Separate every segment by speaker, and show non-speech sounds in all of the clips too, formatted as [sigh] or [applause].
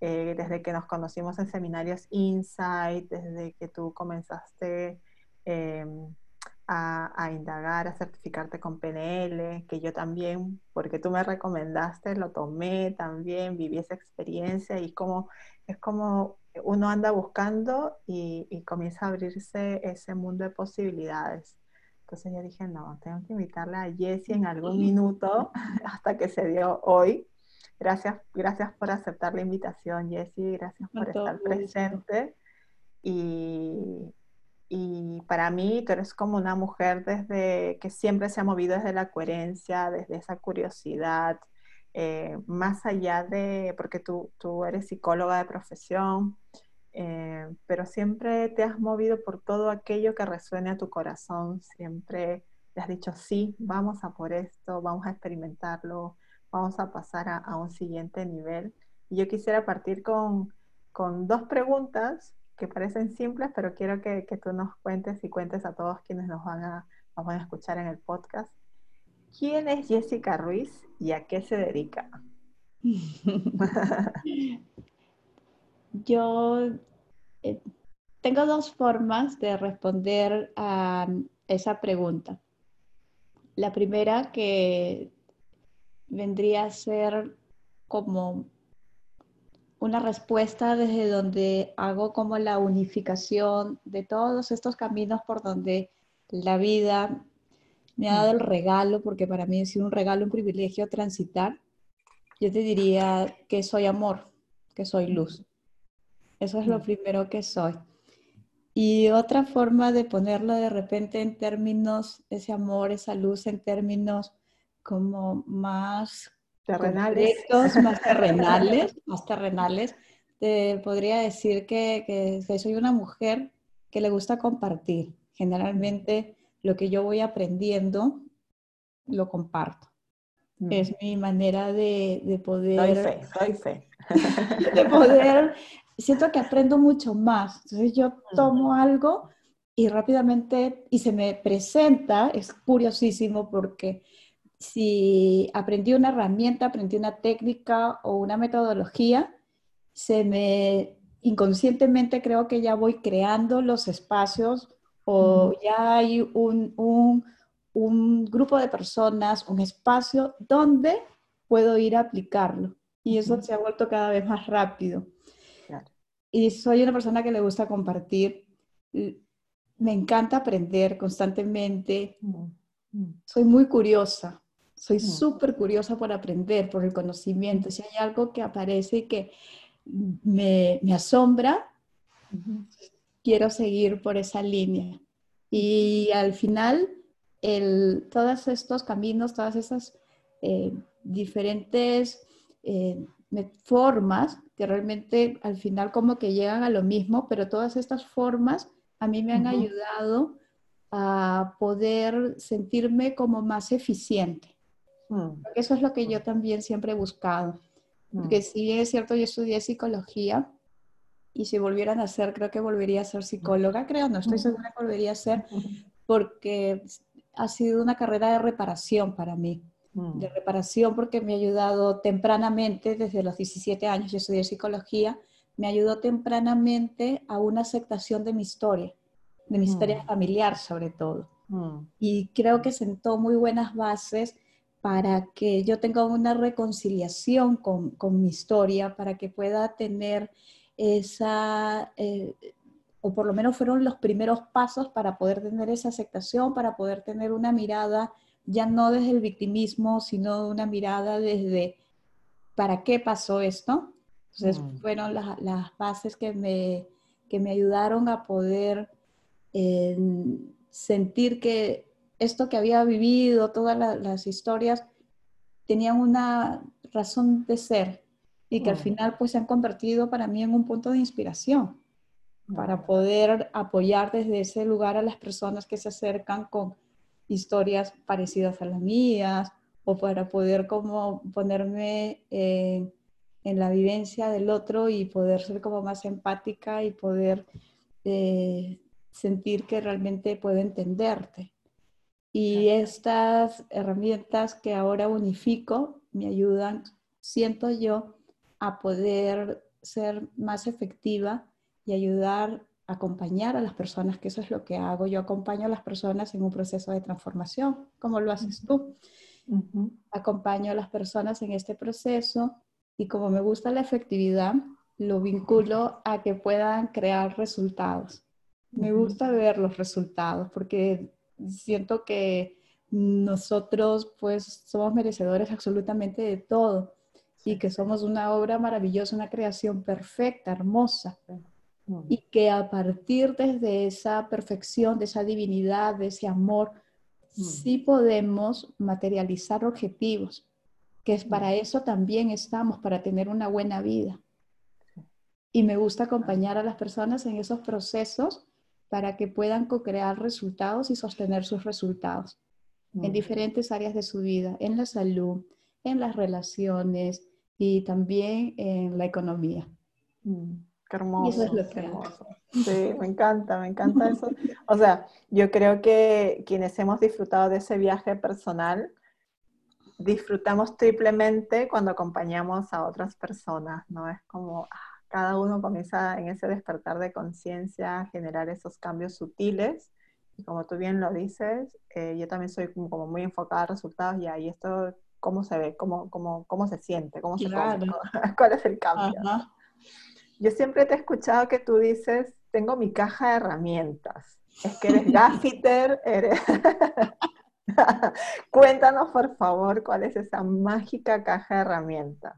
Speaker 1: eh, desde que nos conocimos en seminarios Insight, desde que tú comenzaste em, a, indagar, a certificarte con PNL, que yo también, porque tú me recomendaste, lo tomé también, viví esa experiencia y como, es como uno anda buscando y, y comienza a abrirse ese mundo de posibilidades. Entonces yo dije, no, tengo que invitarle a Jessie en algún minuto [laughs] hasta que se dio hoy. Gracias, gracias por aceptar la invitación, Jessie, gracias por estar presente. Y, y para mí tú eres como una mujer desde que siempre se ha movido desde la coherencia, desde esa curiosidad, eh, más allá de, porque tú, tú eres psicóloga de profesión, eh, pero siempre te has movido por todo aquello que resuene a tu corazón, siempre te has dicho, sí, vamos a por esto, vamos a experimentarlo, vamos a pasar a, un siguiente nivel. Yo quisiera partir con, con, dos preguntas que parecen simples, pero quiero que, que, tú nos cuentes y cuentes a todos quienes nos van a, van a escuchar en el podcast. ¿Quién es Jessica Ruiz y a qué se dedica? [laughs]
Speaker 2: Yo eh, tengo dos formas de responder a esa pregunta. La primera que vendría a ser como una respuesta desde donde hago como la unificación de todos estos caminos por donde la vida me ha dado el regalo, porque para mí ha sido un regalo, un privilegio transitar. Yo te diría que soy amor, que soy luz. Eso es lo mm. primero que soy. Y otra forma de ponerlo de repente en términos, ese amor, esa luz, en términos como más
Speaker 1: terrenales,
Speaker 2: más [laughs] terrenales, más terrenales, te podría decir que, que, soy una mujer que le gusta compartir. Generalmente lo que yo voy aprendiendo, lo comparto. Mm. Es mi manera de, de poder...
Speaker 1: Doy fe, doy fe. [laughs]
Speaker 2: De poder siento que aprendo mucho más. Entonces yo tomo algo y rápidamente, y se me presenta, es curiosísimo porque si aprendí una herramienta, aprendí una técnica o una metodología, se me inconscientemente creo que ya voy creando los espacios o ya hay un, un, un grupo de personas, un espacio donde puedo ir a aplicarlo. Y eso se ha vuelto cada vez más rápido y soy una persona que le gusta compartir. Me encanta aprender constantemente. Soy muy curiosa. Soy mm. súper curiosa por aprender, por el conocimiento. Si hay algo que aparece y que me, me asombra, quiero seguir por esa línea. Y al final, el, todos estos caminos, todas esas eh, diferentes eh, formas que realmente al final como que llegan a lo mismo, pero todas estas formas a mí me han ayudado a poder sentirme como más eficiente. Mm. Eso es lo que yo también siempre he buscado. Mm. Porque sí es cierto, yo estudié psicología y si volvieran a ser, creo que volvería a ser psicóloga, creo, no estoy segura que volvería a ser, [laughs] porque ha sido una carrera de reparación para mí de mm. reparación porque me ha ayudado tempranamente, desde los 17 años, yo estudié psicología, me ayudó tempranamente a una aceptación de mi historia, de mi historia mm. familiar sobre todo. Mm. Y creo que sentó muy buenas bases para que yo tenga una reconciliación con, con mi historia, para que pueda tener esa, eh, o por lo menos fueron los primeros pasos para poder tener esa aceptación, para poder tener una mirada ya no desde el victimismo, sino una mirada desde ¿para qué pasó esto? Entonces mm. fueron las, bases que me, me ayudaron a poder eh, sentir que esto que había vivido, todas las historias, tenían una razón de ser y que al final pues se han convertido para mí en un punto de inspiración para poder apoyar desde ese lugar a las personas que se acercan con historias parecidas a las mías o para poder como ponerme en la vivencia del otro y poder ser como más empática y poder eh, sentir que realmente puedo entenderte. Y estas herramientas que ahora unifico me ayudan, siento yo, a poder ser más efectiva y ayudar a acompañar a las personas, que eso es lo que hago. Yo acompaño a las personas en un proceso de transformación, como lo haces tú. Acompaño a las personas en este proceso y como me gusta la efectividad, lo vinculo a que puedan crear resultados. Me gusta ver los resultados porque siento que nosotros pues somos merecedores absolutamente de todo y que somos una obra maravillosa, una creación perfecta, hermosa. Y que a partir de esa perfección, de esa divinidad, de ese amor, sí podemos materializar objetivos, que es para eso también estamos, para tener una buena vida. Y me gusta acompañar a las personas en esos procesos para que puedan co-crear resultados y sostener sus resultados en diferentes áreas de su vida, en la salud, en las relaciones y también en la economía.
Speaker 1: Mm, qué hermoso. Sí, me encanta, me encanta eso. O sea, yo creo que quienes hemos disfrutado de ese viaje personal, disfrutamos triplemente cuando acompañamos a otras personas, ¿no? Es como ah, cada uno comienza en ese despertar de conciencia a generar esos cambios sutiles como tú bien lo dices, eh, yo también soy como, muy enfocada a resultados y ahí esto, ¿cómo se ve? ¿Cómo, cómo, cómo se siente? ¿Cómo se [laughs] ¿Cuál es el cambio? Yo siempre te he escuchado que tú dices, tengo mi caja de herramientas. Es que eres gaffiter, [laughs] eres... [laughs] Cuéntanos, por favor, cuál es esa mágica caja de herramientas.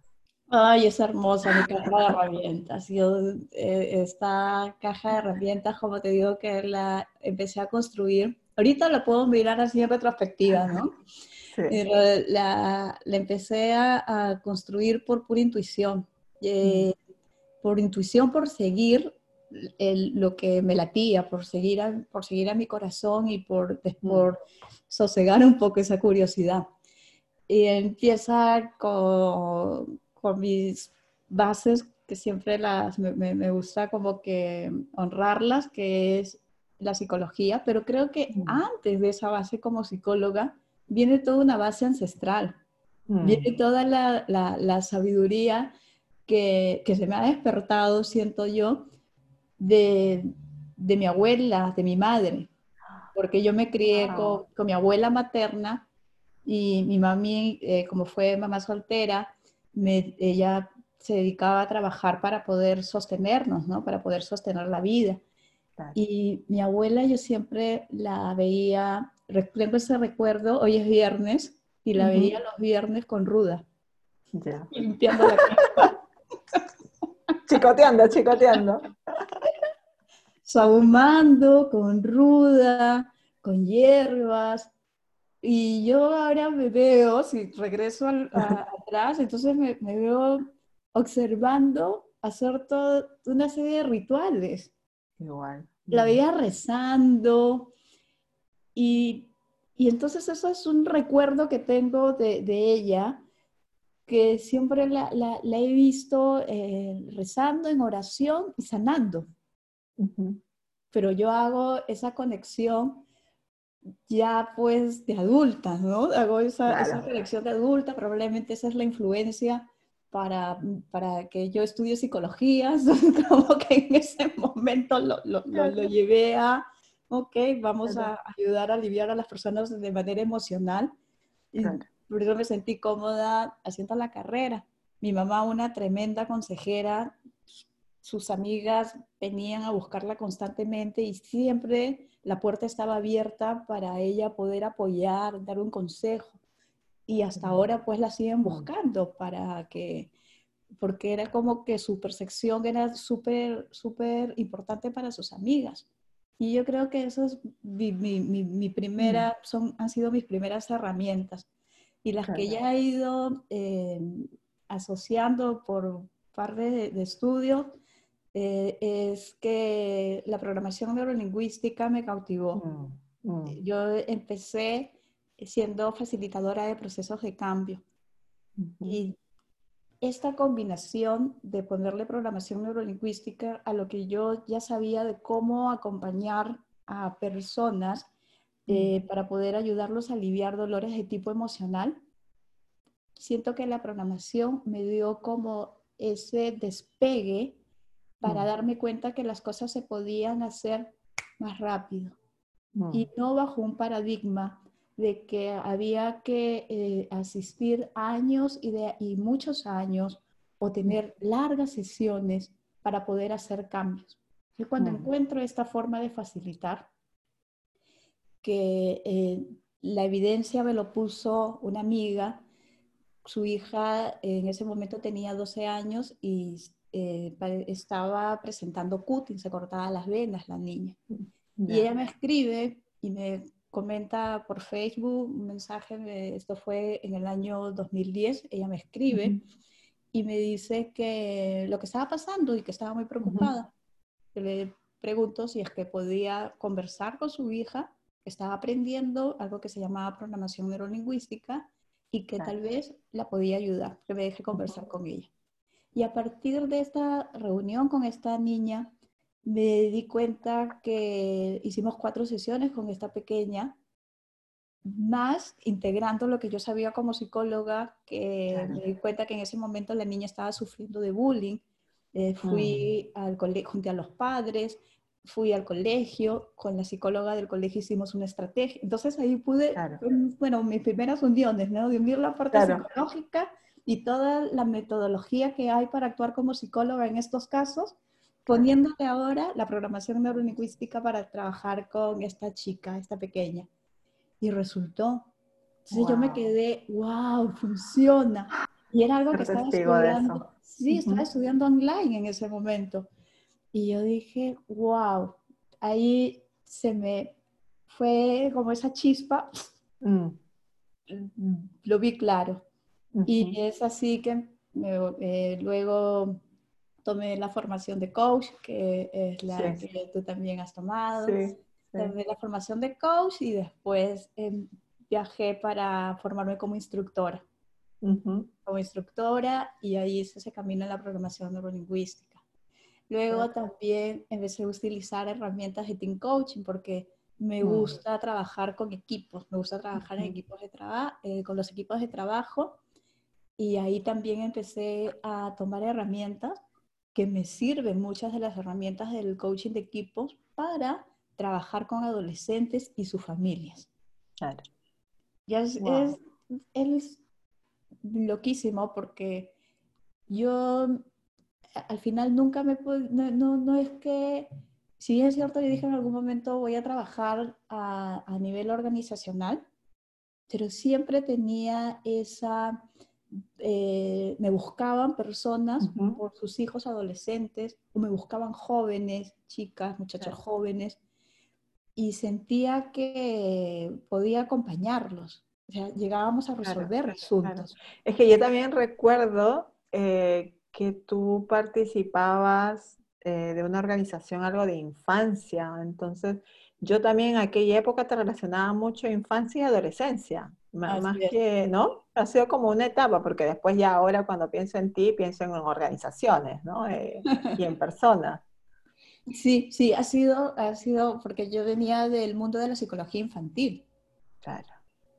Speaker 2: Ay, es hermosa mi caja de herramientas. Yo, eh, esta caja de herramientas, como te digo, que la empecé a construir. Ahorita la puedo mirar así en retrospectiva, ¿no? [laughs] Sí. Pero la, la empecé a, construir por pura intuición. Eh, mm. Por intuición, por seguir el, lo que me latía, por seguir, a, por seguir a mi corazón y por, mm. por sosegar un poco esa curiosidad. Y empieza con por mis bases que siempre las, me, me, gusta como que honrarlas, que es la psicología, pero creo que mm. antes de esa base como psicóloga viene toda una base ancestral, mm. viene toda la, la, la sabiduría que, que, se me ha despertado, siento yo, de, de, mi abuela, de mi madre, porque yo me crié con, con, mi abuela materna y mi mami, eh, como fue mamá soltera, ella se dedicaba a trabajar para poder sostenernos, ¿no? Para poder sostener la vida. Y mi abuela yo siempre la veía, tengo ese recuerdo, hoy es viernes, y la veía los viernes con ruda. Ya. [laughs] Limpiando la casa.
Speaker 1: chicoteando, chicoteando.
Speaker 2: Sahumando con ruda, con hierbas, y yo ahora me veo, si regreso atrás, entonces me, veo observando hacer toda una serie de rituales. Igual. La veía rezando y, entonces eso es un recuerdo que tengo de, ella, que siempre la, he visto eh, rezando en oración y sanando. Pero yo hago esa conexión ya pues de adulta, ¿no? Hago esa, esa selección de adulta, probablemente esa es la influencia para, para que yo estudie psicología, [laughs] como que en ese momento lo, lo, lo, llevé a, ok, vamos a ayudar a aliviar a las personas de manera emocional. Y por eso me sentí cómoda haciendo la carrera. Mi mamá, una tremenda consejera, sus amigas venían a buscarla constantemente y siempre la puerta estaba abierta para ella poder apoyar, dar un consejo. Y hasta ahora pues la siguen buscando para que, porque era como que su percepción era súper, súper importante para sus amigas. Y yo creo que eso es mi, mi, mi, primera, son, han sido mis primeras herramientas. Y las que ya he ido eh, asociando por parte de, de estudios, eh, es que la programación neurolingüística me cautivó. Mm, mm. Yo empecé siendo facilitadora de procesos de cambio. Y esta combinación de ponerle programación neurolingüística a lo que yo ya sabía de cómo acompañar a personas eh, mm. para poder ayudarlos a aliviar dolores de tipo emocional, siento que la programación me dio como ese despegue para mm. darme cuenta que las cosas se podían hacer más rápido y mm. no bajo un paradigma de que había que eh, asistir años y, de, y muchos años o tener largas sesiones para poder hacer cambios. Y cuando encuentro esta forma de facilitar, que eh, la evidencia me lo puso una amiga, su hija en ese momento tenía 12 años y eh, estaba presentando cutting, se cortaba las venas la niña. Y ella me escribe y me comenta por Facebook un mensaje, esto fue en el año 2010, ella me escribe y me dice que lo que estaba pasando y que estaba muy preocupada. Le pregunto si es que podía conversar con su hija, que estaba aprendiendo algo que se llamaba programación neurolingüística y que tal vez la podía ayudar, que me deje conversar con ella. Y a partir de esta reunión con esta niña, me di cuenta que hicimos cuatro sesiones con esta pequeña, más integrando lo que yo sabía como psicóloga, que me di cuenta que en ese momento la niña estaba sufriendo de bullying. Eh, fui mm. al colegio, junté a los padres, fui al colegio, con la psicóloga del colegio hicimos una estrategia. Entonces ahí pude, bueno, mis primeras uniones, ¿no? De unir la parte psicológica y toda la metodología que hay para actuar como psicóloga en estos casos, poniéndole ahora la programación neurolingüística para trabajar con esta chica, esta pequeña. Y resultó. Entonces yo me quedé, wow, funciona. Y era algo que estaba estudiando. Sí, estaba estudiando online en ese momento. Y yo dije, wow, ahí se me fue como esa chispa, mm. lo vi claro. Y es así que eh, luego tomé la formación de coach, que es la que tú también has tomado. Tomé la formación de coach y después em, viajé para formarme como instructora. Como instructora y ahí hice ese camino en la programación neurolingüística. Luego también empecé a utilizar herramientas de team coaching porque me mm. gusta trabajar con equipos, me gusta trabajar en equipos de trabajo, eh, con los equipos de trabajo y ahí también empecé a tomar herramientas que me sirven, muchas de las herramientas del coaching de equipos para trabajar con adolescentes y sus familias. Claro. Ya es, es, es loquísimo porque yo al final nunca me no, no, no, es que, si es cierto, yo dije en algún momento voy a trabajar a, a nivel organizacional, pero siempre tenía esa, eh, me buscaban personas por sus hijos adolescentes, o me buscaban jóvenes, chicas, muchachos jóvenes, y sentía que podía acompañarlos. O sea, llegábamos a resolver asuntos.
Speaker 1: Es que yo también recuerdo eh, que tú participabas eh, de una organización, algo de infancia. Entonces, yo también en aquella época te relacionaba mucho infancia y adolescencia, más, que, ¿no? Ha sido como una etapa, porque después ya ahora cuando pienso en ti, pienso en organizaciones, ¿no? Eh, y en [laughs] personas.
Speaker 2: Sí, sí, ha sido, ha sido, porque yo venía del mundo de la psicología infantil. Claro.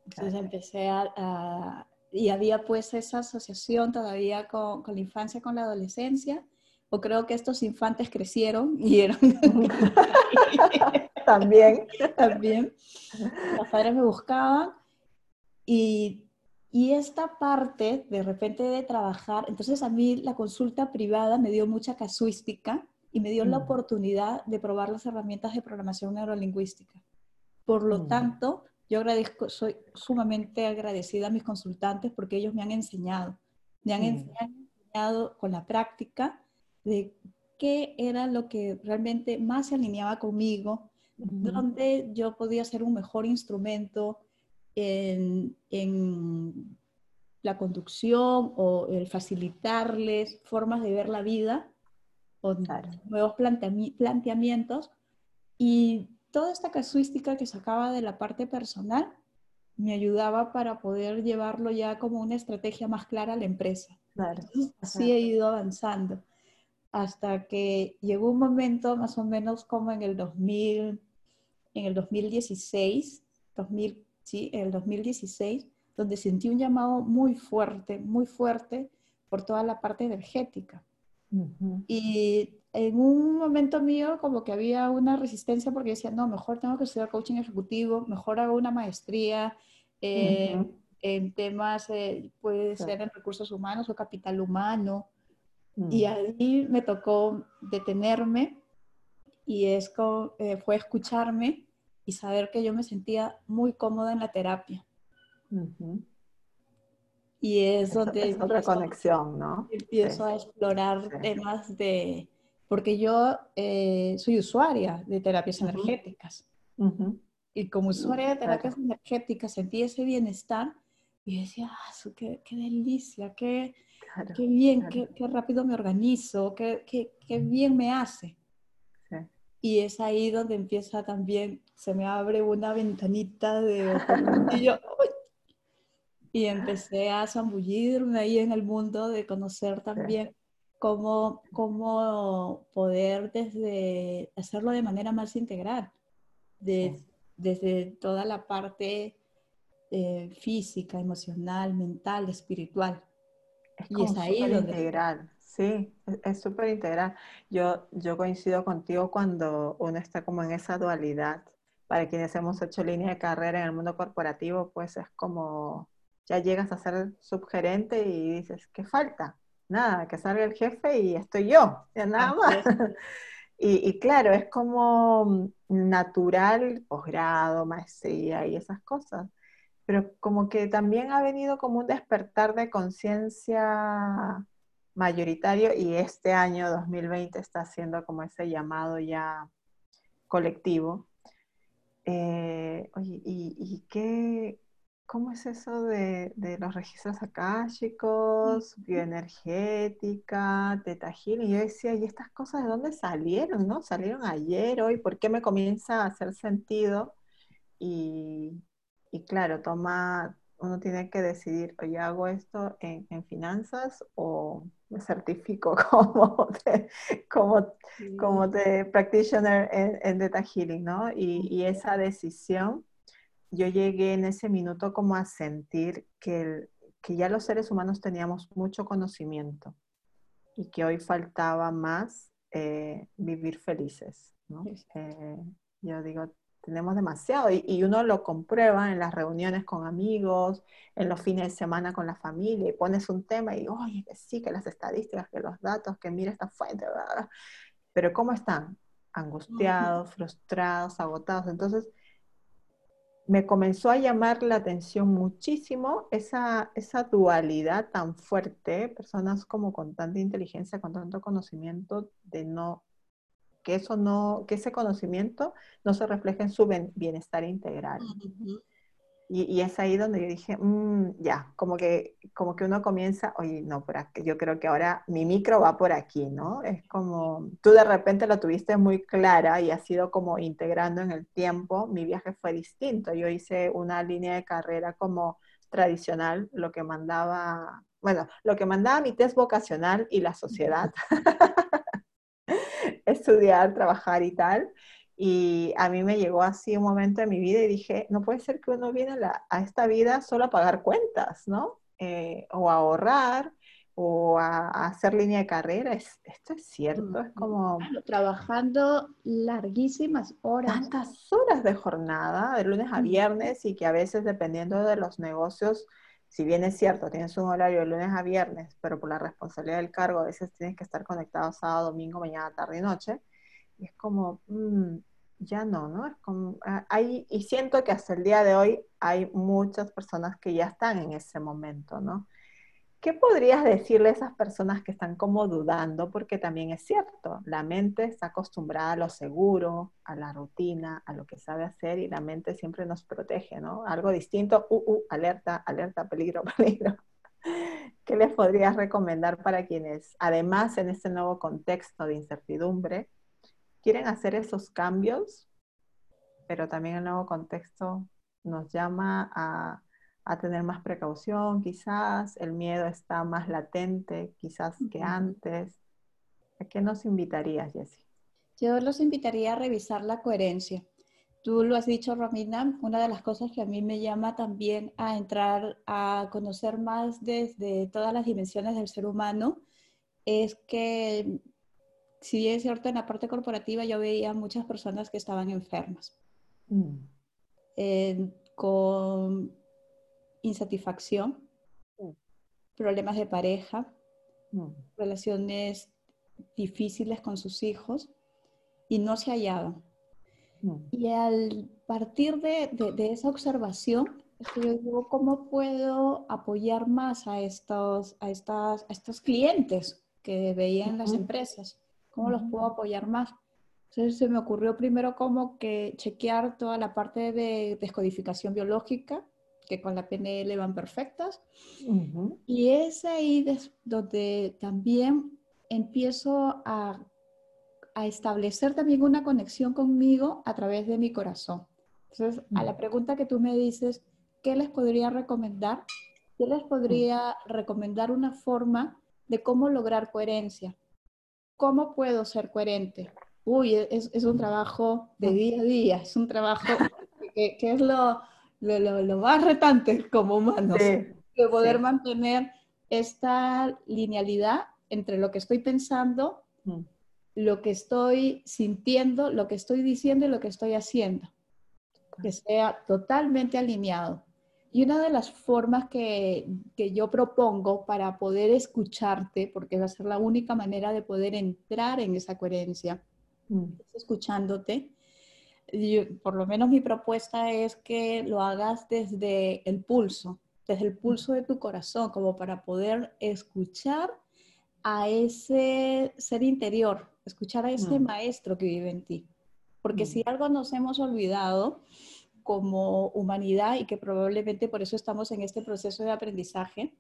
Speaker 2: Entonces empecé a, y había pues esa asociación todavía con, con, la infancia, con la adolescencia, o creo que estos infantes crecieron y eran... [laughs]
Speaker 1: También. [laughs]
Speaker 2: También. Los padres me buscaban y, y esta parte de repente de trabajar, entonces a mí la consulta privada me dio mucha casuística y me dio la mm. oportunidad de probar las herramientas de programación neurolingüística. Por lo mm. tanto, yo agradezco, soy sumamente agradecida a mis consultantes porque ellos me han enseñado, me han, enseñado con la práctica de qué era lo que realmente más se alineaba conmigo, donde yo podía ser un mejor instrumento en, la conducción o el facilitarles formas de ver la vida o nuevos planteamientos. Y toda esta casuística que sacaba de la parte personal me ayudaba para poder llevarlo ya como una estrategia más clara a la empresa. así he ido avanzando hasta que llegó un momento más o menos como en el 2000, en el 2016, 2000, sí, en el 2016, donde sentí un llamado muy fuerte, muy fuerte por toda la parte energética. Y en un momento mío como que había una resistencia porque decía, no, mejor tengo que estudiar coaching ejecutivo, mejor hago una maestría en temas, eh, puede ser en recursos humanos o capital humano. Y ahí me tocó detenerme y es eh, fue escucharme y saber que yo me sentía muy cómoda en la terapia. Y es donde...
Speaker 1: Es otra conexión, ¿no?
Speaker 2: Empiezo a explorar temas de... Porque yo eh, soy usuaria de terapias energéticas. Y como usuaria de terapias energéticas sentí ese bienestar y decía, ah, qué, qué, delicia, qué, qué bien, qué, qué, rápido me organizo, qué, qué bien me hace. Y es ahí donde empieza también, se me abre una ventanita de [laughs] y y empecé a zambullirme ahí en el mundo de conocer también cómo, cómo poder desde hacerlo de manera más integral, desde toda la parte eh, física, emocional, mental, espiritual.
Speaker 1: Es y es ahí donde... integral, sí, es súper integral. Yo, yo coincido contigo cuando uno está como en esa dualidad. Para quienes hemos hecho línea de carrera en el mundo corporativo, pues es como ya llegas a ser subgerente y dices, ¿qué falta? Nada, que salga el jefe y estoy yo, ya nada más. [laughs] Y, claro, es como natural, posgrado, maestría y esas cosas, pero como que también ha venido como un despertar de conciencia mayoritario y este año 2020 está haciendo como ese llamado ya colectivo. Eh, oye, ¿y, y qué, ¿Cómo es eso de, los registros akáshicos, bioenergética, teta healing? Yo decía, ¿y estas cosas de dónde salieron? ¿No? ¿Salieron ayer, hoy? ¿Por qué me comienza a hacer sentido? Y, claro, toma, uno tiene que decidir, oye, ¿hago esto en, finanzas o me certifico [laughs] como de, como, como practitioner en, en Theta Healing, ¿no? Y, y esa decisión yo llegué en ese minuto como a sentir que, que ya los seres humanos teníamos mucho conocimiento y que hoy faltaba más eh, vivir felices. ¿no? Eh, yo digo, tenemos demasiado y, y, uno lo comprueba en las reuniones con amigos, en los fines de semana con la familia y pones un tema y, oye, que sí, que las estadísticas, que los datos, que mira esta fuente, pero ¿cómo están? Angustiados, frustrados, agotados. Entonces, me comenzó a llamar la atención muchísimo esa, esa dualidad tan fuerte, personas como con tanta inteligencia, con tanto conocimiento, de no, que eso no, que ese conocimiento no se refleje en su bienestar integral. Y, es ahí donde yo dije, mm, ya, como que, como que uno comienza, oye, no, por aquí, yo creo que ahora mi micro va por aquí, ¿no? Es como, tú de repente lo tuviste muy clara y has ido como integrando en el tiempo, mi viaje fue distinto, yo hice una línea de carrera como tradicional, lo que mandaba, bueno, lo que mandaba mi test vocacional y la sociedad, [laughs] [laughs] estudiar, trabajar y tal, y a mí me llegó así un momento de mi vida y dije, no puede ser que uno viene a, esta vida solo a pagar cuentas, ¿no? Eh, o a ahorrar, o a, hacer línea de carrera. esto es cierto, es como...
Speaker 2: trabajando larguísimas horas.
Speaker 1: Tantas horas de jornada, de lunes a viernes, y que a veces dependiendo de los negocios, si bien es cierto, tienes un horario de lunes a viernes, pero por la responsabilidad del cargo a veces tienes que estar conectado sábado, domingo, mañana, tarde y noche es como, mm, ya no, ¿no? Es como, ah, hay, y siento que hasta el día de hoy hay muchas personas que ya están en ese momento, ¿no? ¿Qué podrías decirle a esas personas que están como dudando? Porque también es cierto, la mente está acostumbrada a lo seguro, a la rutina, a lo que sabe hacer y la mente siempre nos protege, ¿no? Algo distinto, uh, uh, alerta, alerta, peligro, [laughs] peligro. ¿Qué les podrías recomendar para quienes, además en este nuevo contexto de incertidumbre, quieren hacer esos cambios, pero también el nuevo contexto nos llama a, tener más precaución, quizás el miedo está más latente, quizás que antes. ¿A qué nos invitarías, Jessie?
Speaker 2: Yo los invitaría a revisar la coherencia. tú lo has dicho, Romina, una de las cosas que a mí me llama también a entrar a conocer más desde todas las dimensiones del ser humano es que, si bien es cierto, en la parte corporativa yo veía muchas personas que estaban enfermas, mm. con insatisfacción, mm. problemas de pareja, mm. relaciones difíciles con sus hijos y no se hallaban. Mm. Y al partir de, de, esa observación, yo digo, ¿cómo puedo apoyar más a estos, a estas, a estos clientes que veían las empresas? ¿Cómo los puedo apoyar más? Entonces se me ocurrió primero como que chequear toda la parte de descodificación biológica, que con la PNL van perfectas. Y es ahí donde también empiezo a, a, establecer también una conexión conmigo a través de mi corazón. Entonces, a la pregunta que tú me dices, ¿qué les podría recomendar? Yo les podría recomendar una forma de cómo lograr coherencia. ¿Cómo puedo ser coherente? Uy, es, es un trabajo de día a día, es un trabajo que, que es lo, lo, lo, más retante como humanos, de poder mantener esta linealidad entre lo que estoy pensando, mm. lo que estoy sintiendo, lo que estoy diciendo y lo que estoy haciendo. Que sea totalmente alineado. Y una de las formas que, que, yo propongo para poder escucharte, porque va a ser la única manera de poder entrar en esa coherencia, mm. es escuchándote, por lo menos mi propuesta es que lo hagas desde el pulso, desde el pulso de tu corazón, como para poder escuchar a ese ser interior, escuchar a ese mm. maestro que vive en ti. Porque si mm. algo nos hemos olvidado como humanidad y que probablemente por eso estamos en este proceso de aprendizaje,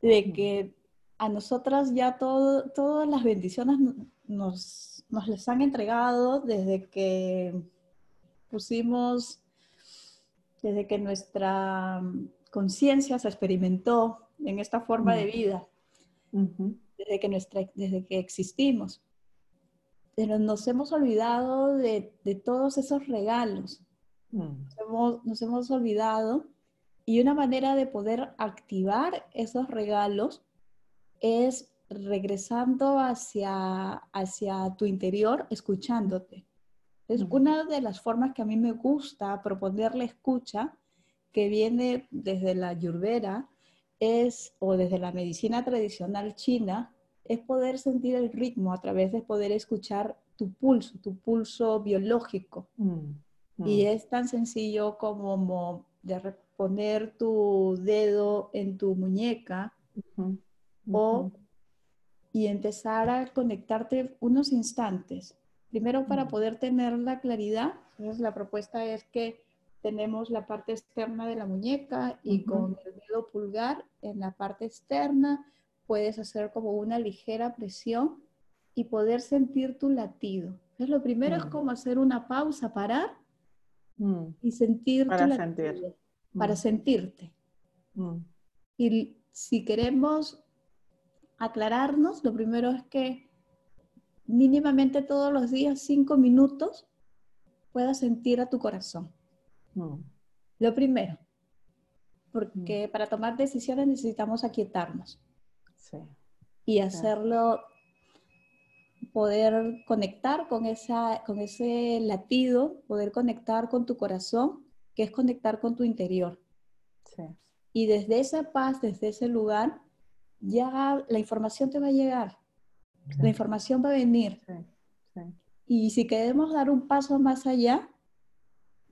Speaker 2: de mm. que a nosotras ya todo, todas las bendiciones nos, nos les han entregado desde que pusimos desde que nuestra conciencia se experimentó en esta forma de vida, desde, que nuestra, desde que existimos. Pero nos hemos olvidado de, todos esos regalos. Mm. nos, hemos, olvidado y una manera de poder activar esos regalos es regresando hacia, hacia tu interior, escuchándote. Es una de las formas que a mí me gusta proponerle escucha, que viene desde la yurvera, es, o desde la medicina tradicional china, es poder sentir el ritmo a través de poder escuchar tu pulso, tu pulso biológico. Mm, y mm. es tan sencillo como de poner tu dedo en tu muñeca o, y empezar a conectarte unos instantes Primero, para poder tener la claridad, entonces la propuesta es que tenemos la parte externa de la muñeca y con el dedo pulgar en la parte externa puedes hacer como una ligera presión y poder sentir tu latido. Entonces, lo primero es como hacer una pausa, parar mm. y sentir
Speaker 1: para tu sentir.
Speaker 2: para mm. sentirte. Mm. Y si queremos aclararnos, lo primero es que mínimamente todos los días, cinco minutos, puedas sentir a tu corazón. Mm. Lo primero, porque mm. para tomar decisiones necesitamos aquietarnos. Y hacerlo, poder conectar con, esa, con ese latido, poder conectar con tu corazón, que es conectar con tu interior. Y desde esa paz, desde ese lugar, ya la información te va a llegar la información va a venir. Y si queremos dar un paso más allá,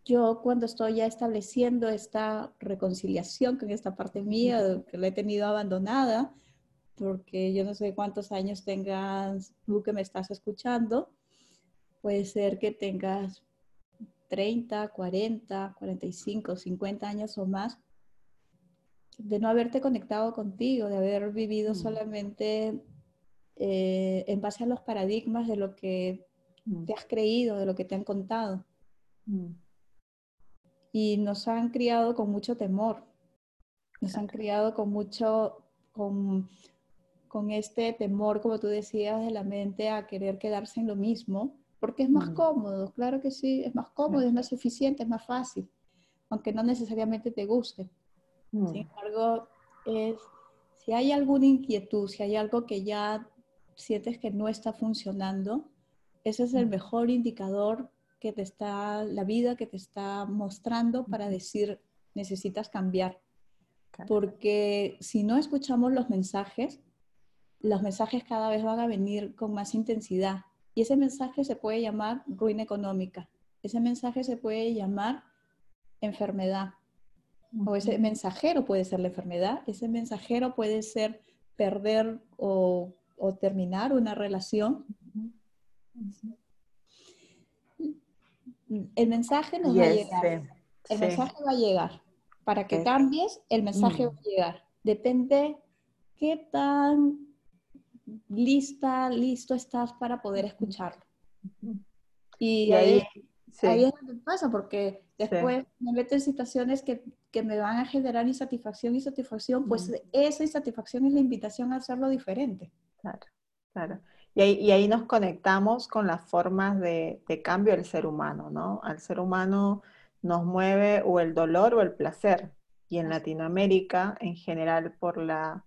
Speaker 2: yo cuando estoy ya estableciendo esta reconciliación con esta parte mía que la he tenido abandonada, porque yo no sé cuántos años tengas tú que me estás escuchando, puede ser que tengas 30, 40, 45, 50 años o más de no haberte conectado contigo, de haber vivido mm. solamente eh, en base a los paradigmas de lo que mm. te has creído, de lo que te han contado. Mm. Y nos han criado con mucho temor, nos han criado con mucho, con, con este temor, como tú decías, de la mente a querer quedarse en lo mismo porque es más mm. cómodo, claro que sí, es más cómodo, es más eficiente, es más fácil, aunque no necesariamente te guste. Sin embargo, es, si hay alguna inquietud, si hay algo que ya sientes que no está funcionando, ese es el mejor indicador que te está, la vida que te está mostrando para decir, necesitas cambiar. Porque si no escuchamos los mensajes, los mensajes cada vez van a venir con más intensidad. Y ese mensaje se puede llamar ruina económica. Ese mensaje se puede llamar enfermedad. O ese mensajero puede ser la enfermedad. Ese mensajero puede ser perder o, terminar una relación. El mensaje nos va a llegar. El mensaje va a llegar. Para que cambies, el mensaje mm. va a llegar. Depende qué tan lista, listo estás para poder escucharlo. Y, ahí, es donde pasa, porque después me meto en situaciones que, me van a generar insatisfacción y satisfacción, pues esa insatisfacción es la invitación a hacerlo diferente.
Speaker 1: Claro, claro. Y ahí, y ahí nos conectamos con las formas de, de, cambio del ser humano, ¿no? Al ser humano nos mueve o el dolor o el placer. Y en Latinoamérica, en general, por la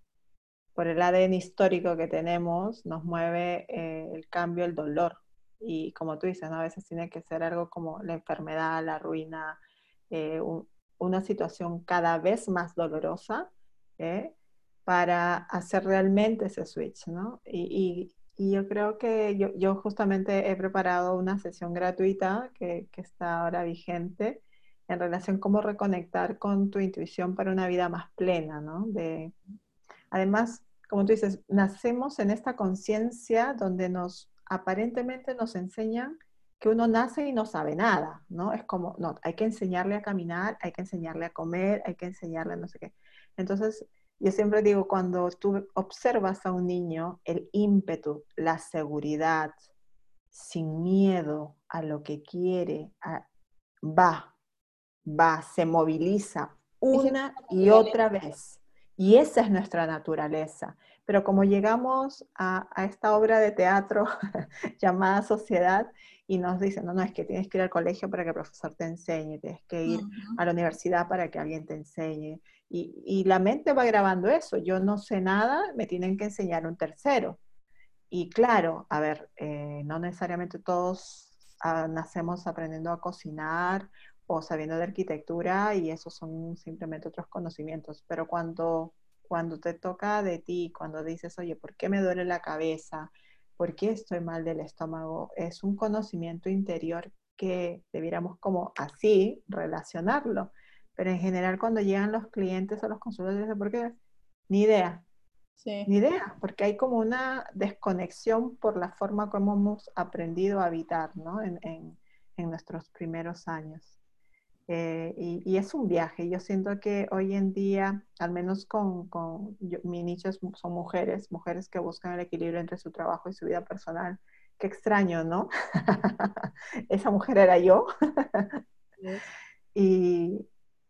Speaker 1: por el ADN histórico que tenemos, nos mueve eh, el cambio, el dolor. Y como tú dices, a veces tiene que ser algo como la enfermedad, la ruina, eh, una situación cada vez más dolorosa ¿eh? Para hacer realmente ese switch. ¿no? Y, yo creo que yo, justamente he preparado una sesión gratuita que, está ahora vigente en relación a cómo reconectar con tu intuición para una vida más plena, ¿no? De, además, como tú dices, nacemos en esta conciencia donde nos aparentemente nos enseñan que uno nace y no sabe nada, ¿no? Es como, no, hay que enseñarle a caminar, hay que enseñarle a comer, hay que enseñarle a no sé qué. Entonces, yo siempre digo, cuando tú observas a un niño, el ímpetu, la seguridad, sin miedo a lo que quiere, va, va, se moviliza una y otra vez. Y esa es nuestra naturaleza. Pero como llegamos a, esta obra de teatro [laughs] llamada sociedad y nos dicen, no, no, es que tienes que ir al colegio para que el profesor te enseñe, tienes que ir a la universidad para que alguien te enseñe. Y, la mente va grabando eso. Yo no sé nada, me tienen que enseñar un tercero. Y claro, a ver, eh, no necesariamente todos ah, nacemos aprendiendo a cocinar o sabiendo de arquitectura y esos son simplemente otros conocimientos. Pero cuando, cuando te toca de ti, cuando dices, oye, ¿por qué me duele la cabeza? ¿Por qué estoy mal del estómago? Es un conocimiento interior que debiéramos como así relacionarlo. Pero en general cuando llegan los clientes a los consultorios, ¿por qué? Ni idea. Sí. Ni idea, porque hay como una desconexión por la forma como hemos aprendido a habitar ¿no? en, en, en nuestros primeros años. Eh, y, es un viaje. Yo siento que hoy en día, al menos con, con mi nicho son mujeres, mujeres que buscan el equilibrio entre su trabajo y su vida personal. Qué extraño, ¿no? [laughs] Esa mujer era yo. [laughs] y,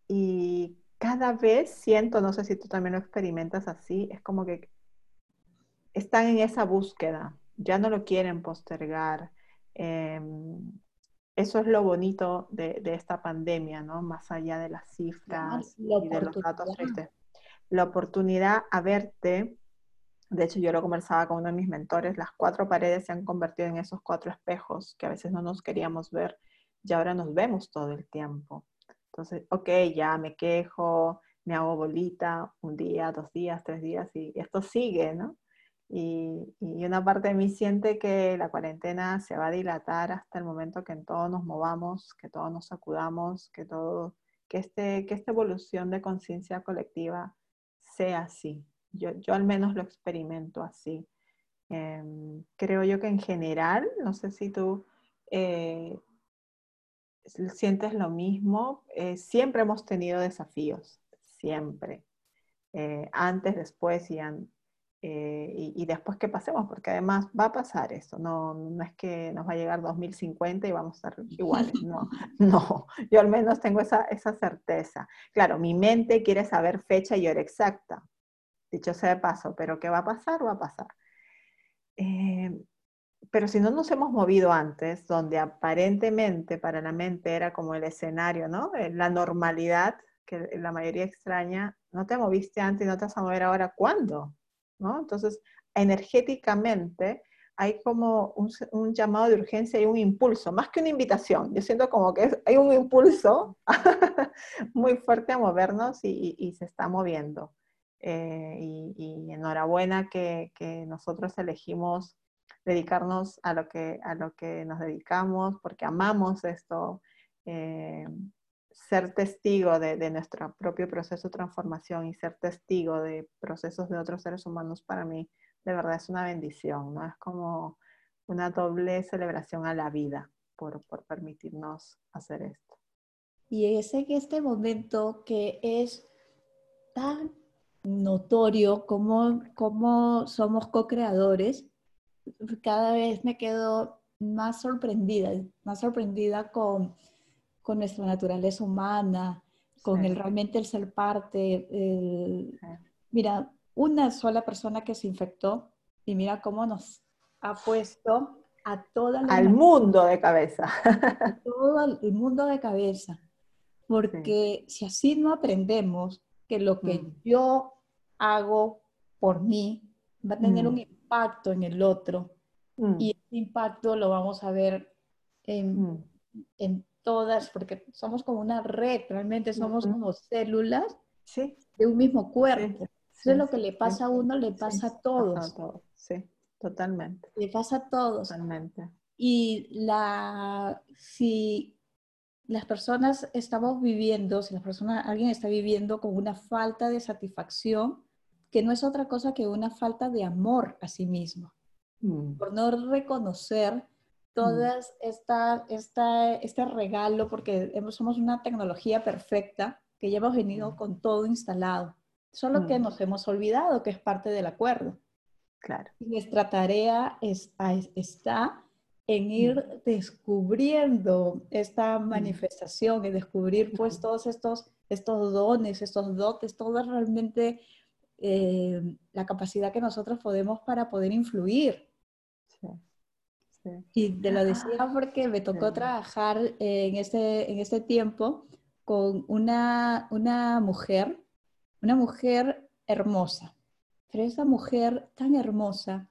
Speaker 1: y cada vez siento, no sé si tú también lo experimentas así, es como que están en esa búsqueda, ya no lo quieren postergar. Em, eso es lo bonito de, esta pandemia, ¿no? Más allá de las cifras y de los datos tristes. La oportunidad a verte, de hecho yo lo conversaba con uno de mis mentores, las cuatro paredes se han convertido en esos cuatro espejos que a veces no nos queríamos ver y ahora nos vemos todo el tiempo. Entonces, ok, ya me quejo, me hago bolita un día, dos días, tres días y esto sigue, ¿no? Y, una parte de mí siente que la cuarentena se va a dilatar hasta el momento que en todos nos movamos, que todos nos sacudamos, que, todo, que, este, que esta evolución de conciencia colectiva sea así. Yo, yo al menos lo experimento así. Em, creo yo que en general, no sé si tú eh, sientes lo mismo, eh, siempre hemos tenido desafíos, siempre. Eh, antes, después y antes eh, y, después que pasemos, porque además va a pasar eso, no, no es que nos va a llegar 2050 y vamos a estar iguales, [laughs] no, no, yo al menos tengo esa, esa certeza. Claro, mi mente quiere saber fecha y hora exacta, dicho sea de paso, pero ¿qué va a pasar? Va a pasar. Eh, pero si no nos hemos movido antes, donde aparentemente para la mente era como el escenario, ¿no? Eh, la normalidad, que la mayoría extraña, no te moviste antes y no te vas a mover ahora, ¿cuándo? Entonces, energéticamente hay como un, llamado de urgencia y un impulso, más que una invitación. Yo siento como que hay un impulso [laughs] muy fuerte a movernos y, se está moviendo. Eh, y, enhorabuena que, que nosotros elegimos dedicarnos a lo que, a lo que nos dedicamos, porque amamos esto, eh, ser testigo de, nuestro propio proceso de transformación y ser testigo de procesos de otros seres humanos para mí de verdad es una bendición, ¿no? Es como una doble celebración a la vida por, por permitirnos hacer esto.
Speaker 2: Y es en este momento que es tan notorio como, como somos co-creadores cada vez me quedo más sorprendida, más sorprendida con, con nuestra naturaleza humana, con el realmente el ser parte. Mira, una sola persona que se infectó y mira cómo nos ha puesto a toda
Speaker 1: la... Al mundo de cabeza.
Speaker 2: A todo el mundo de cabeza. Porque si así no aprendemos que lo que mm. yo hago por mí va a tener un mm impacto en el otro. Mm. Y ese impacto lo vamos a ver en, mm. en, todas, porque somos como una red, realmente somos como células de un mismo cuerpo. Eso es lo que le pasa a uno, le pasa a todos.
Speaker 1: Sí, totalmente.
Speaker 2: Le pasa a todos.
Speaker 1: Totalmente.
Speaker 2: Y la, si las personas estamos viviendo, si la persona, alguien está viviendo con una falta de satisfacción, que no es otra cosa que una falta de amor a sí mismo, mm. por no reconocer todas esta, esta, este regalo, porque somos una tecnología perfecta que ya hemos venido con todo instalado, solo que nos hemos olvidado que es parte del acuerdo.
Speaker 1: Claro.
Speaker 2: Y nuestra tarea es, está en ir descubriendo esta manifestación y descubrir pues todos estos, estos dones, estos dotes, todo realmente eh, la capacidad que nosotros podemos para poder influir. Y te lo decía porque me tocó trabajar en este, en este tiempo con una, una mujer, una mujer hermosa, pero esa mujer tan hermosa,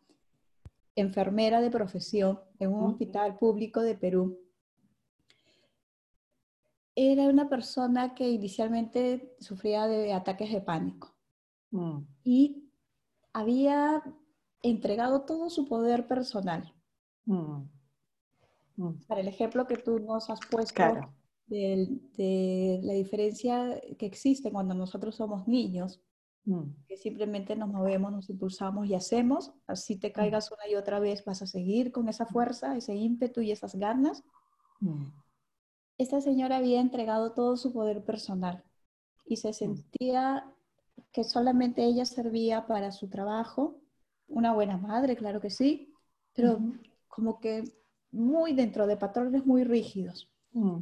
Speaker 2: enfermera de profesión en un hospital público de Perú, era una persona que inicialmente sufría de ataques de pánico. Mm. Y había entregado todo su poder personal. Mm. Mm. Para el ejemplo que tú nos has puesto de, la diferencia que existe cuando nosotros somos niños, que simplemente nos movemos, nos impulsamos y hacemos, así te caigas una y otra vez, vas a seguir con esa fuerza, ese ímpetu y esas ganas. Esta señora había entregado todo su poder personal y se sentía que solamente ella servía para su trabajo, una buena madre, claro que sí, pero como que muy dentro de patrones muy rígidos, mm.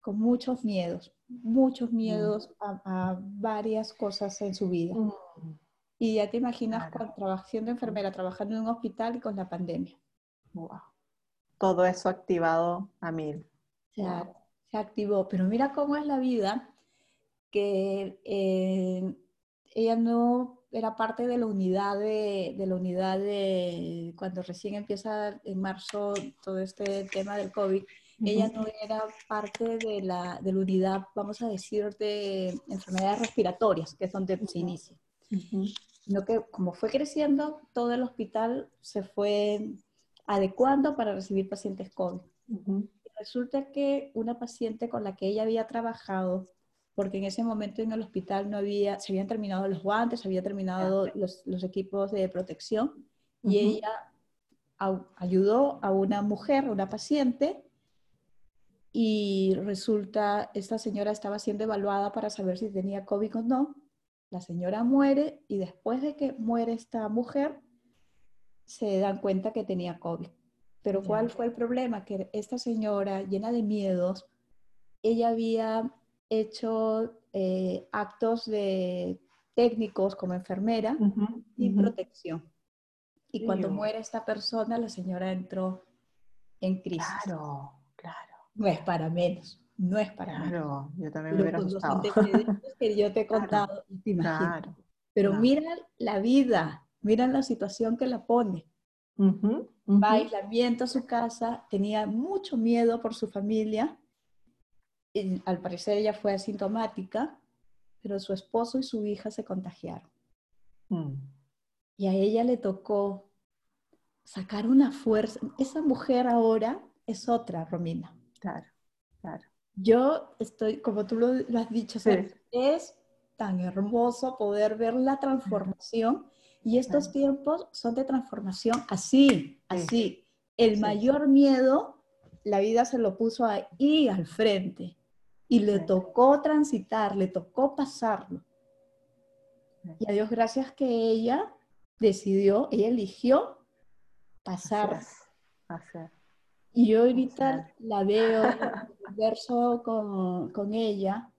Speaker 2: con muchos miedos, muchos mm. miedos a, varias cosas en su vida. Mm. Y ya te imaginas con, siendo enfermera, trabajando en un hospital y con la pandemia.
Speaker 1: Todo eso activado a mil.
Speaker 2: Se, activó, pero mira cómo es la vida, que eh, ella no era parte de la unidad de, de, la unidad de cuando recién empieza en marzo todo este tema del COVID, ella no era parte de la, de la unidad, vamos a decir, de enfermedades respiratorias, que es donde se inicia. Sino que como fue creciendo, todo el hospital se fue adecuando para recibir pacientes COVID. Resulta que una paciente con la que ella había trabajado porque en ese momento en el hospital no había, se habían terminado los guantes, se habían terminado los, los equipos de protección y ella ayudó a una mujer, una paciente, y resulta, esta señora estaba siendo evaluada para saber si tenía COVID o no. La señora muere y después de que muere esta mujer, se dan cuenta que tenía COVID. Pero ¿cuál fue el problema? Que esta señora, llena de miedos, ella había hecho eh, actos de técnicos como enfermera y protección. Y cuando muere esta persona, la señora entró en crisis.
Speaker 1: Claro, claro.
Speaker 2: No es para menos, no es para menos.
Speaker 1: Claro, yo también me hubiera
Speaker 2: Pero los
Speaker 1: asustado.
Speaker 2: antecedentes que yo te he [laughs]
Speaker 1: Claro,
Speaker 2: contado, te imaginas.
Speaker 1: Claro.
Speaker 2: Pero
Speaker 1: claro.
Speaker 2: mira la vida, mira la situación que la pone.
Speaker 1: Ujú,
Speaker 2: Va a
Speaker 1: ujú.
Speaker 2: aislamiento a su casa, tenía mucho miedo por su familia. Y al parecer ella fue asintomática, pero su esposo y su hija se contagiaron.
Speaker 1: Mm,
Speaker 2: Y a ella le tocó sacar una fuerza. Esa mujer ahora es otra, Romina.
Speaker 1: Claro, claro.
Speaker 2: Yo estoy, como tú lo, lo has dicho, o sea,
Speaker 1: Sí.
Speaker 2: es tan hermoso poder ver la transformación y estos
Speaker 1: Claro.
Speaker 2: tiempos son de transformación así, así. El
Speaker 1: Sí.
Speaker 2: mayor miedo, la vida se lo puso ahí al frente y le tocó transitar, le tocó pasarlo. Y a Dios gracias que ella decidió, ella eligió
Speaker 1: Así
Speaker 2: pasar.
Speaker 1: es, así es.
Speaker 2: Y yo ahorita la veo, converso [laughs] con, con ella,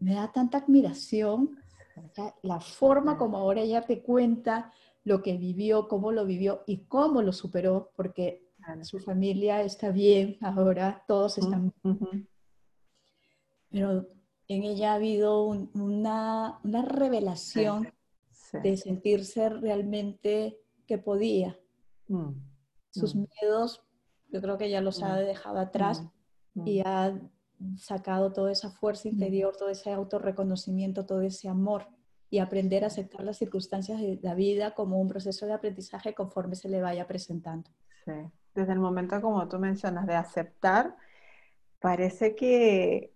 Speaker 2: me da tanta admiración la forma como ahora ella te cuenta lo que vivió, cómo lo vivió y cómo lo superó, porque su familia está bien ahora, todos están
Speaker 1: Ujú,
Speaker 2: pero en ella ha habido un- una, una revelación
Speaker 1: sí.
Speaker 2: de sentirse realmente que podía.
Speaker 1: Mm,
Speaker 2: Sus
Speaker 1: Mm.
Speaker 2: miedos, yo creo que ya los ha
Speaker 1: Mm.
Speaker 2: dejado atrás
Speaker 1: mm,
Speaker 2: y ha sacado toda esa fuerza
Speaker 1: Mm.
Speaker 2: interior, todo ese autorreconocimiento, todo ese amor y aprender a aceptar las circunstancias de la vida como un proceso de aprendizaje conforme se le vaya presentando.
Speaker 1: Sí. Desde el momento, como tú mencionas, de aceptar, parece que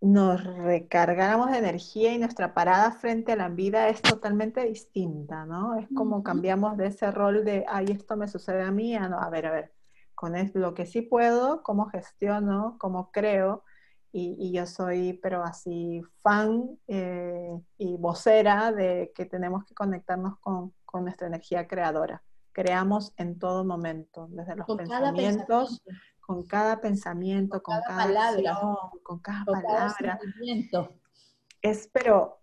Speaker 1: nos recargáramos de energía y nuestra parada frente a la vida es totalmente distinta, ¿no? Es como cambiamos de ese rol de, ay, esto me sucede a mí, a no, a ver, a ver, con lo que sí puedo, cómo gestiono, cómo creo, y, y yo soy, pero así, fan eh, y vocera de que tenemos que conectarnos con, con nuestra energía creadora. Creamos en todo momento, desde los
Speaker 2: Con
Speaker 1: pensamientos,
Speaker 2: pensamiento,
Speaker 1: con cada pensamiento, con,
Speaker 2: cada
Speaker 1: cada,
Speaker 2: palabra,
Speaker 1: acción, con cada
Speaker 2: con
Speaker 1: palabra. Es, pero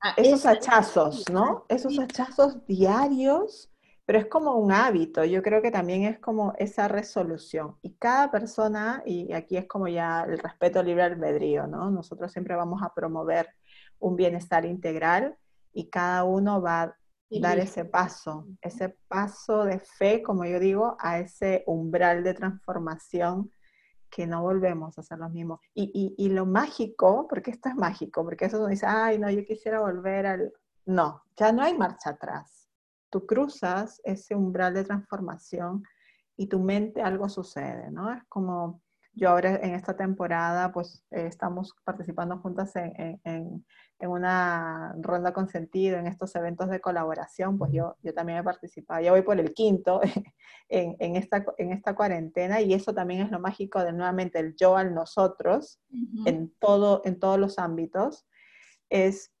Speaker 2: Ah,
Speaker 1: esos hachazos, ¿no? Esos hachazos diarios, pero es como un hábito. Yo creo que también es como esa resolución. Y cada persona, y aquí es como ya el respeto libre albedrío, ¿no? Nosotros siempre vamos a promover un bienestar integral y cada uno va dar ese paso, ese paso de fe, como yo digo, a ese umbral de transformación que no volvemos a ser los mismos. Y, y, y lo mágico, porque esto es mágico, porque eso uno dice, ay, no, yo quisiera volver al... No, ya no hay marcha atrás. Tú cruzas ese umbral de transformación y tu mente algo sucede, ¿no? Es como yo ahora en esta temporada, pues eh, estamos participando juntas en, en, en, en una ronda con sentido, en estos eventos de colaboración, pues yo, yo también he participado, ya voy por el quinto [laughs] en, en, esta, en esta cuarentena y eso también es lo mágico de nuevamente el yo al nosotros en, todo, en todos los ámbitos, es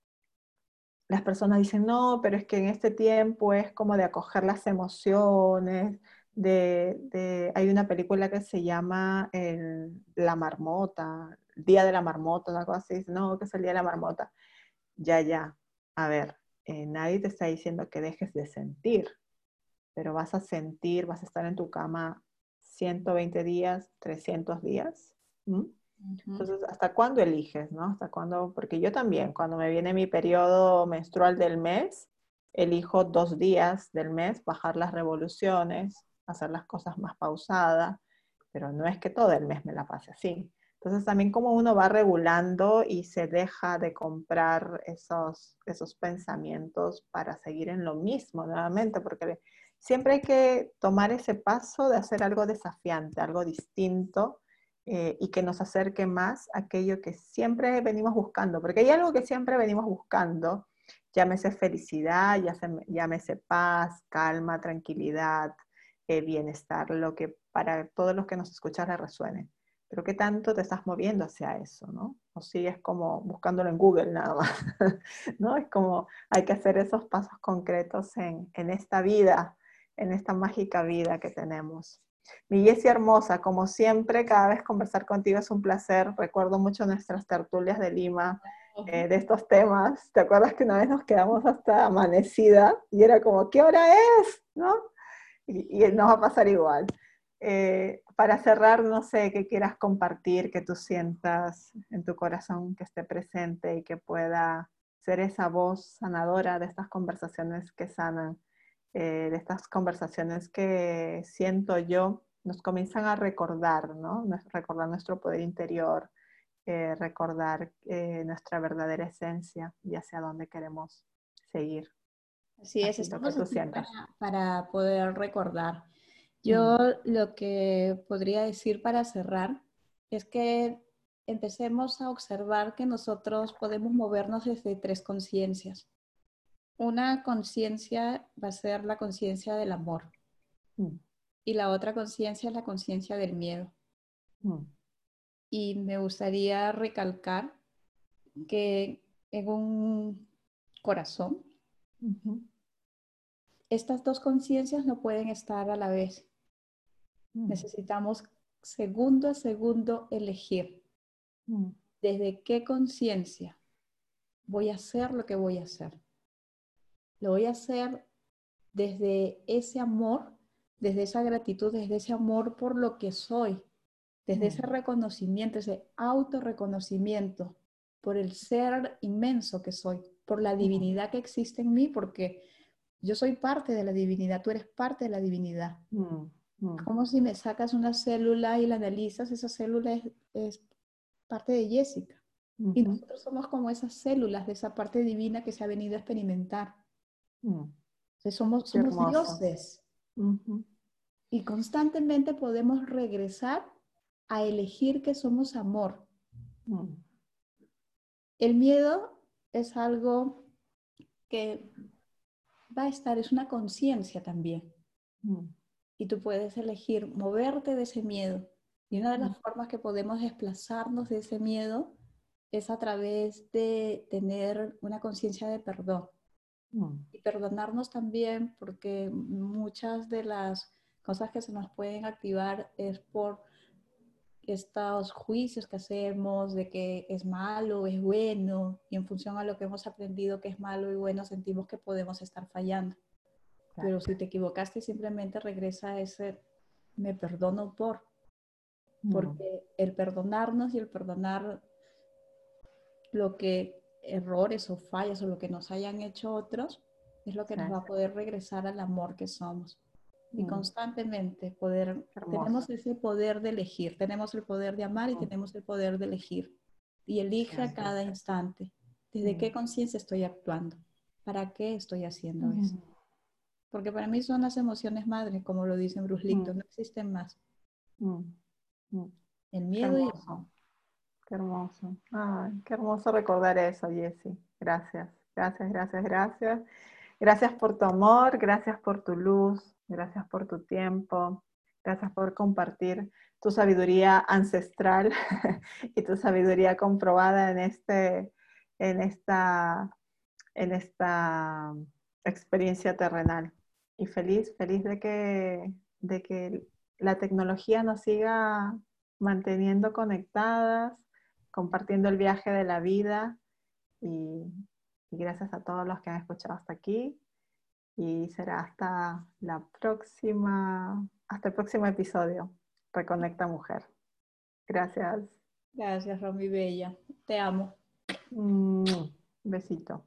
Speaker 1: las personas dicen, no, pero es que en este tiempo es como de acoger las emociones, de, de- hay una película que se llama el- La Marmota, Día de la Marmota, una cosa así, no, que es el Día de la Marmota. Ya, ya, a ver, eh, nadie te está diciendo que dejes de sentir, pero vas a sentir, vas a estar en tu cama 120 días, 300 días. Entonces, ¿hasta cuándo eliges, no? ¿Hasta cuándo? Porque yo también, cuando me viene mi periodo menstrual del mes, elijo dos días del mes, bajar las revoluciones, hacer las cosas más pausadas, pero no es que todo el mes me la pase así. Entonces, también como uno va regulando y se deja de comprar esos, esos pensamientos para seguir en lo mismo nuevamente, porque siempre hay que tomar ese paso de hacer algo desafiante, algo distinto, eh, y que nos acerque más a aquello que siempre venimos buscando, porque hay algo que siempre venimos buscando, llámese felicidad, llámese, llámese paz, calma, tranquilidad, eh, bienestar, lo que para todos los que nos escuchan les resuene. Pero ¿qué tanto te estás moviendo hacia eso, no? O sigues como buscándolo en Google nada más, [laughs] ¿no? Es como hay que hacer esos pasos concretos en, en esta vida, en esta mágica vida que tenemos. Mi Jessie hermosa, como siempre, cada vez conversar contigo es un placer. Recuerdo mucho nuestras tertulias de Lima, eh, de estos temas. ¿Te acuerdas que una vez nos quedamos hasta amanecida y era como, ¿qué hora es? ¿No? Y, nos va a pasar igual. eh, para cerrar, no sé, qué quieras compartir, que tú sientas en tu corazón que esté presente y que pueda ser esa voz sanadora de estas conversaciones que sanan, eh, de estas conversaciones que siento yo nos comienzan a recordar, ¿no? Recordar nuestro poder interior, eh, recordar nuestra verdadera esencia y hacia dónde queremos seguir.
Speaker 2: Así es, estamos para, para poder recordar. Yo mm. lo que podría decir para cerrar es que empecemos a observar que nosotros podemos movernos desde tres conciencias. Una conciencia va a ser la conciencia del amor mm. y la otra conciencia es la conciencia del miedo. Mm. Y me gustaría recalcar que en un corazón, estas dos conciencias no pueden estar a la vez. Mm. Necesitamos segundo a segundo elegir mm. desde qué conciencia voy a hacer lo que voy a hacer. Lo voy a hacer desde ese amor, desde esa gratitud, desde ese amor por lo que soy, desde ese mm. reconocimiento, ese autorreconocimiento por el ser inmenso que soy, por la divinidad que existe en mí, porque yo soy parte de la divinidad, tú eres parte de la divinidad. Mm. Como si me sacas una célula y la analizas, esa célula es, parte de Jessica. Y nosotros somos como esas células de esa parte divina que se ha venido a experimentar. Mm. somos, somos dioses. Y constantemente podemos regresar a elegir que somos amor. Mm. El miedo es algo que va a estar, es una conciencia también y tú puedes elegir moverte de ese miedo. Y una de las formas que podemos desplazarnos de ese miedo es a través de tener una conciencia de perdón. Mm. Y perdonarnos también porque muchas de las cosas que se nos pueden activar es por estos juicios que hacemos de que es malo, es bueno, y en función a lo que hemos aprendido que es malo y bueno, sentimos que podemos estar fallando. Pero si te equivocaste, simplemente regresa a ese me perdono por. Mm. Porque el perdonarnos y el perdonar lo que errores o fallas o lo que nos hayan hecho otros es lo que nos va a poder regresar al amor que somos. Y mm. constantemente poder, tenemos ese poder de elegir, tenemos el poder de amar y mm. tenemos el poder de elegir. Y elige a cada instante, ¿desde qué conciencia estoy actuando? ¿Para qué estoy haciendo eso? Porque para mí son las emociones madres, como lo dice Bruce Lipton, mm. no existen más. Mm. Mm. El miedo y
Speaker 1: Qué hermoso. Ay, qué hermoso recordar eso, Jessie. Gracias, gracias, gracias, gracias. Gracias por tu amor, gracias por tu luz, gracias por tu tiempo, gracias por compartir tu sabiduría ancestral [laughs] y tu sabiduría comprobada en, este, en, esta, en esta experiencia terrenal. Y feliz, feliz de que, de que la tecnología nos siga manteniendo conectadas, compartiendo el viaje de la vida y, gracias a todos los que han escuchado hasta aquí y será hasta la próxima, hasta el próximo episodio. Reconecta Mujer. Gracias.
Speaker 2: Gracias, Romy Bella. Te amo.
Speaker 1: Un besito.